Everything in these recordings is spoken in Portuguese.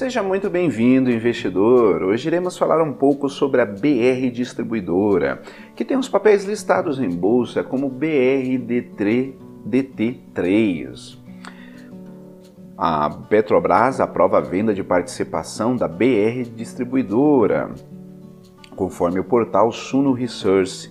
Seja muito bem-vindo, investidor. Hoje iremos falar um pouco sobre a BR Distribuidora, que tem os papéis listados em bolsa como BRDT3. A Petrobras aprova a venda de participação da BR Distribuidora, conforme o portal Suno Research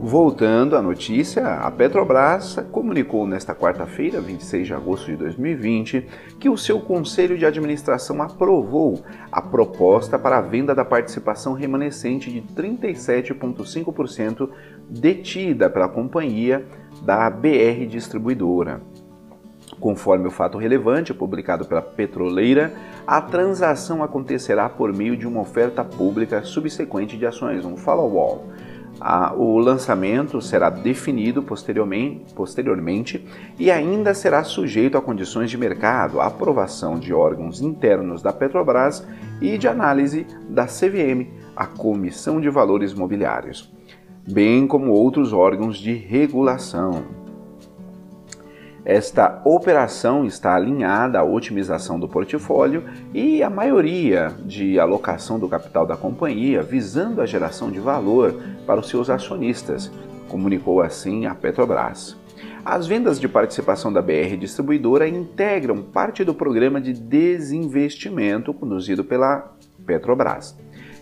Voltando à notícia, a Petrobras comunicou nesta quarta-feira, 26 de agosto de 2020, que o seu conselho de administração aprovou a proposta para a venda da participação remanescente de 37,5% detida pela companhia da BR Distribuidora. Conforme o fato relevante publicado pela petroleira, a transação acontecerá por meio de uma oferta pública subsequente de ações, um follow-on o lançamento será definido posteriormente, posteriormente e ainda será sujeito a condições de mercado, aprovação de órgãos internos da Petrobras e de análise da CVM, a Comissão de Valores Mobiliários, bem como outros órgãos de regulação. Esta operação está alinhada à otimização do portfólio e a maioria de alocação do capital da companhia visando a geração de valor para os seus acionistas, comunicou assim a Petrobras. As vendas de participação da BR Distribuidora integram parte do programa de desinvestimento conduzido pela Petrobras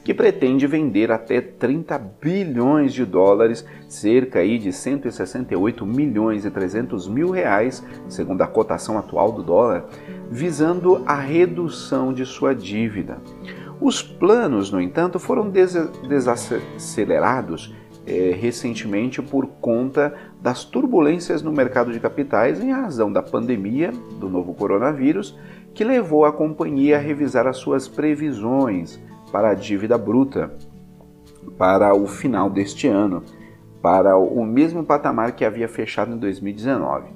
que pretende vender até 30 bilhões de dólares, cerca aí de 168 milhões e 300 mil reais, segundo a cotação atual do dólar, visando a redução de sua dívida. Os planos, no entanto, foram des desacelerados é, recentemente por conta das turbulências no mercado de capitais em razão da pandemia do novo coronavírus, que levou a companhia a revisar as suas previsões para a dívida bruta para o final deste ano, para o mesmo patamar que havia fechado em 2019.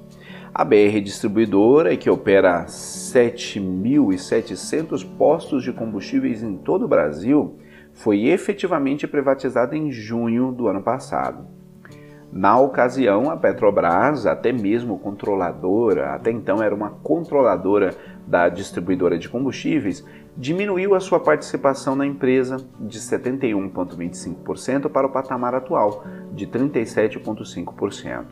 A BR Distribuidora, que opera 7.700 postos de combustíveis em todo o Brasil, foi efetivamente privatizada em junho do ano passado. Na ocasião, a Petrobras, até mesmo controladora, até então era uma controladora da distribuidora de combustíveis, diminuiu a sua participação na empresa de 71,25% para o patamar atual de 37,5%.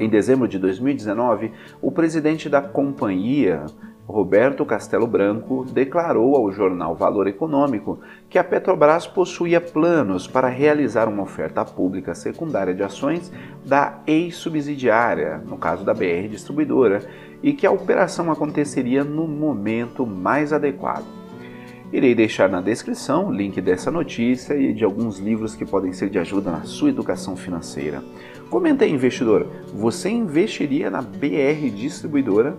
Em dezembro de 2019, o presidente da companhia, Roberto Castelo Branco declarou ao jornal Valor Econômico que a Petrobras possuía planos para realizar uma oferta pública secundária de ações da ex-subsidiária, no caso da BR Distribuidora, e que a operação aconteceria no momento mais adequado. Irei deixar na descrição o link dessa notícia e de alguns livros que podem ser de ajuda na sua educação financeira. Comenta aí, investidor, você investiria na BR Distribuidora?